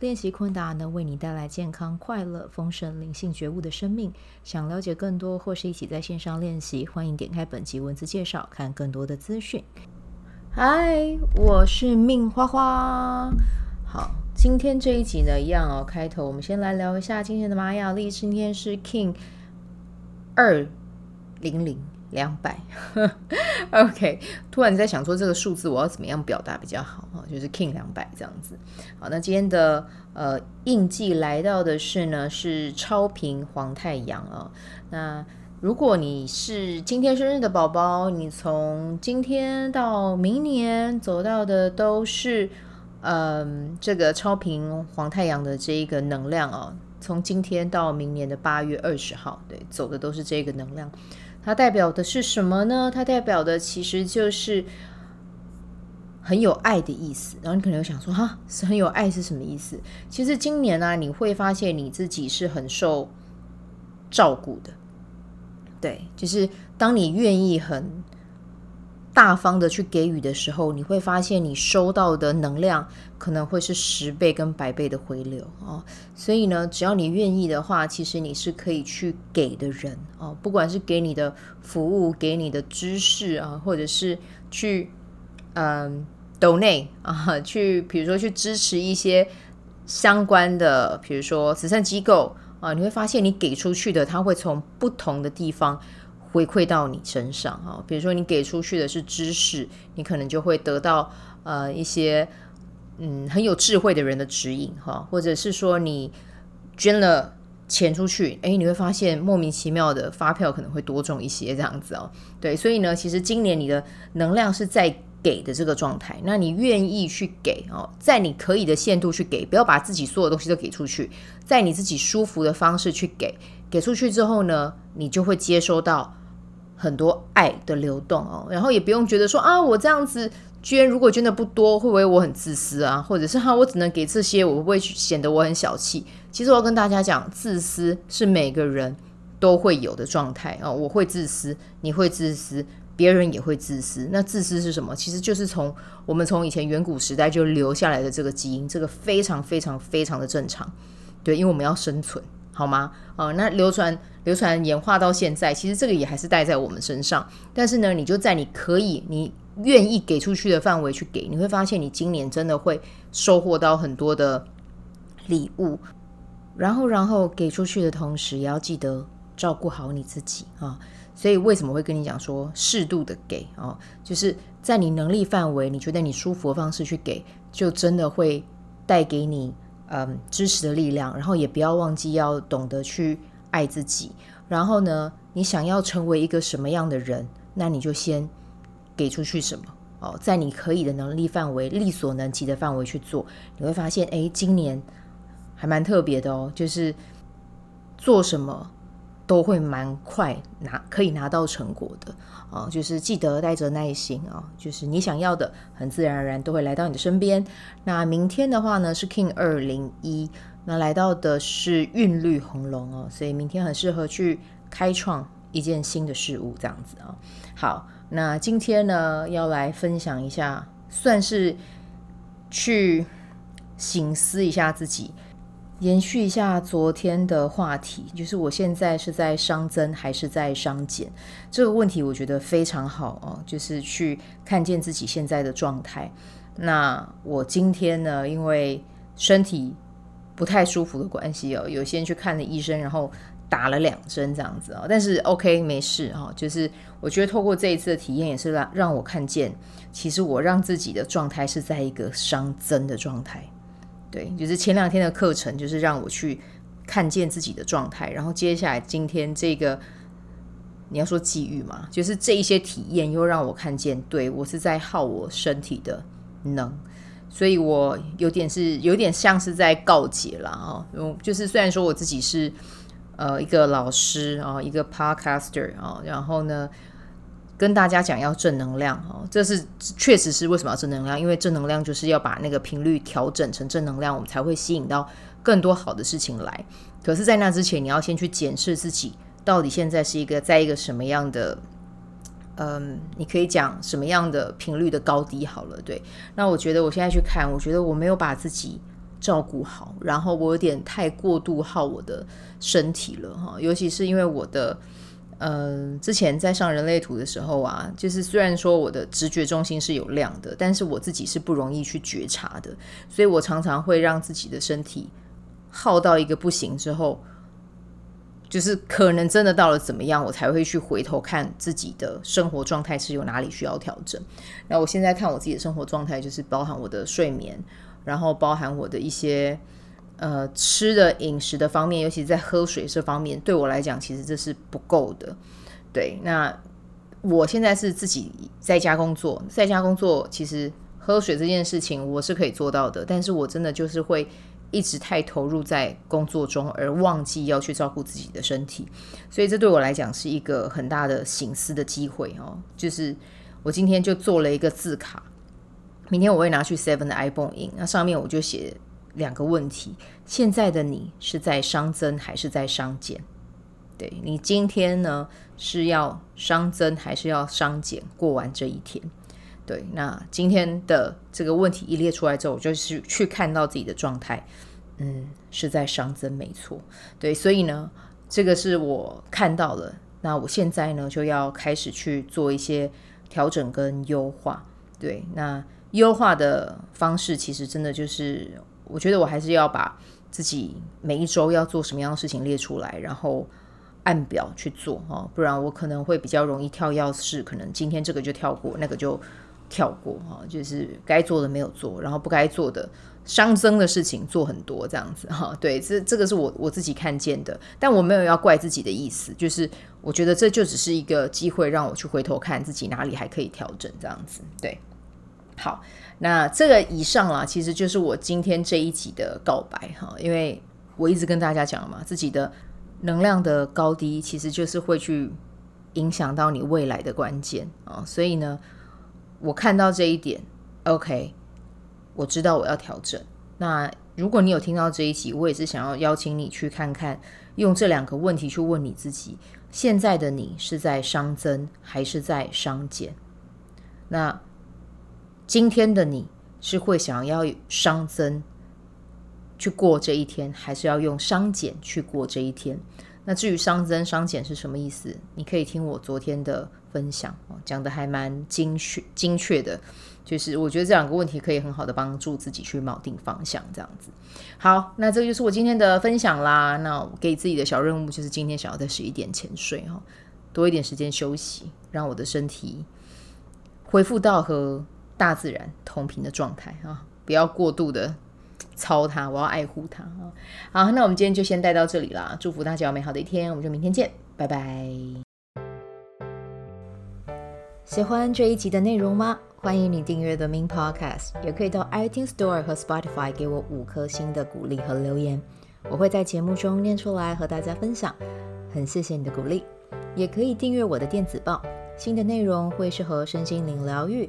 练习昆达能为你带来健康、快乐、丰盛、灵性觉悟的生命。想了解更多或是一起在线上练习，欢迎点开本集文字介绍，看更多的资讯。嗨，我是命花花。好，今天这一集呢，一样哦。开头我们先来聊一下今天的玛雅历，今天是 King 二零零。两百，OK。突然在想说这个数字我要怎么样表达比较好啊？就是 King 两百这样子。好，那今天的呃印记来到的是呢是超频黄太阳啊。那如果你是今天生日的宝宝，你从今天到明年走到的都是嗯、这个超频黄太阳的这一个能量啊。从今天到明年的八月二十号，对，走的都是这个能量。它代表的是什么呢？它代表的其实就是很有爱的意思。然后你可能会想说，哈，是很有爱是什么意思？其实今年呢、啊，你会发现你自己是很受照顾的。对，就是当你愿意很。大方的去给予的时候，你会发现你收到的能量可能会是十倍跟百倍的回流哦。所以呢，只要你愿意的话，其实你是可以去给的人哦。不管是给你的服务、给你的知识啊，或者是去嗯 donate 啊，去比如说去支持一些相关的，比如说慈善机构啊，你会发现你给出去的，它会从不同的地方。回馈到你身上啊，比如说你给出去的是知识，你可能就会得到呃一些嗯很有智慧的人的指引哈，或者是说你捐了钱出去，诶，你会发现莫名其妙的发票可能会多中一些这样子哦。对，所以呢，其实今年你的能量是在给的这个状态，那你愿意去给哦，在你可以的限度去给，不要把自己所有东西都给出去，在你自己舒服的方式去给，给出去之后呢，你就会接收到。很多爱的流动哦，然后也不用觉得说啊，我这样子捐，如果捐的不多，会不会我很自私啊？或者是哈，我只能给这些，我会不会显得我很小气？其实我要跟大家讲，自私是每个人都会有的状态啊。我会自私，你会自私，别人也会自私。那自私是什么？其实就是从我们从以前远古时代就留下来的这个基因，这个非常非常非常的正常。对，因为我们要生存。好吗？哦，那流传、流传、演化到现在，其实这个也还是带在我们身上。但是呢，你就在你可以、你愿意给出去的范围去给，你会发现你今年真的会收获到很多的礼物。然后，然后给出去的同时，也要记得照顾好你自己啊。所以，为什么会跟你讲说适度的给啊？就是在你能力范围，你觉得你舒服的方式去给，就真的会带给你。嗯，知识的力量，然后也不要忘记要懂得去爱自己。然后呢，你想要成为一个什么样的人，那你就先给出去什么哦，在你可以的能力范围、力所能及的范围去做，你会发现，哎，今年还蛮特别的哦，就是做什么。都会蛮快拿可以拿到成果的啊，就是记得带着耐心啊，就是你想要的，很自然而然都会来到你的身边。那明天的话呢，是 King 二零一，那来到的是韵律红龙哦，所以明天很适合去开创一件新的事物，这样子啊。好，那今天呢要来分享一下，算是去省思一下自己。延续一下昨天的话题，就是我现在是在伤增还是在伤减？这个问题我觉得非常好哦，就是去看见自己现在的状态。那我今天呢，因为身体不太舒服的关系哦，有先去看了医生，然后打了两针这样子啊。但是 OK 没事哈，就是我觉得透过这一次的体验，也是让让我看见，其实我让自己的状态是在一个伤增的状态。对，就是前两天的课程，就是让我去看见自己的状态，然后接下来今天这个你要说际遇嘛，就是这一些体验又让我看见，对，我是在耗我身体的能，所以我有点是有点像是在告解了啊，就是虽然说我自己是呃一个老师啊，一个 podcaster 啊，然后呢跟大家讲要正能量哦，这是确实是为什么要正能量？因为正能量就是要把那个频率调整成正能量，我们才会吸引到更多好的事情来。可是，在那之前，你要先去检视自己到底现在是一个在一个什么样的。嗯，你可以讲什么样的频率的高低好了，对。那我觉得我现在去看，我觉得我没有把自己照顾好，然后我有点太过度耗我的身体了哈。尤其是因为我的，嗯，之前在上人类图的时候啊，就是虽然说我的直觉中心是有亮的，但是我自己是不容易去觉察的，所以我常常会让自己的身体耗到一个不行之后。就是可能真的到了怎么样，我才会去回头看自己的生活状态是有哪里需要调整。那我现在看我自己的生活状态，就是包含我的睡眠，然后包含我的一些呃吃的饮食的方面，尤其在喝水这方面，对我来讲其实这是不够的。对，那我现在是自己在家工作，在家工作其实喝水这件事情我是可以做到的，但是我真的就是会。一直太投入在工作中，而忘记要去照顾自己的身体，所以这对我来讲是一个很大的醒思的机会哦。就是我今天就做了一个字卡，明天我会拿去 Seven 的 ibon Ink，那上面我就写两个问题：现在的你是在商增还是在商减？对，你今天呢是要商增还是要商减？过完这一天。对，那今天的这个问题一列出来之后，我就是去看到自己的状态，嗯，是在商增，没错。对，所以呢，这个是我看到了。那我现在呢，就要开始去做一些调整跟优化。对，那优化的方式其实真的就是，我觉得我还是要把自己每一周要做什么样的事情列出来，然后按表去做哦，不然我可能会比较容易跳跃式，可能今天这个就跳过，那个就。跳过哈，就是该做的没有做，然后不该做的熵增的事情做很多这样子哈。对，这这个是我我自己看见的，但我没有要怪自己的意思，就是我觉得这就只是一个机会，让我去回头看自己哪里还可以调整这样子。对，好，那这个以上啦，其实就是我今天这一集的告白哈，因为我一直跟大家讲嘛，自己的能量的高低其实就是会去影响到你未来的关键啊，所以呢。我看到这一点，OK，我知道我要调整。那如果你有听到这一集，我也是想要邀请你去看看，用这两个问题去问你自己：现在的你是在熵增还是在熵减？那今天的你是会想要熵增去过这一天，还是要用熵减去过这一天？那至于熵增、熵减是什么意思？你可以听我昨天的。分享哦，讲的还蛮精确精确的，就是我觉得这两个问题可以很好的帮助自己去锚定方向，这样子。好，那这就是我今天的分享啦。那我给自己的小任务就是今天想要在十一点前睡哈，多一点时间休息，让我的身体恢复到和大自然同频的状态啊，不要过度的操它，我要爱护它啊。好，那我们今天就先带到这里啦，祝福大家有美好的一天，我们就明天见，拜拜。喜欢这一集的内容吗？欢迎你订阅 The Min Podcast，也可以到 iTunes Store 和 Spotify 给我五颗星的鼓励和留言，我会在节目中念出来和大家分享。很谢谢你的鼓励，也可以订阅我的电子报，新的内容会是和身心灵疗愈、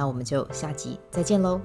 那我们就下集再见喽。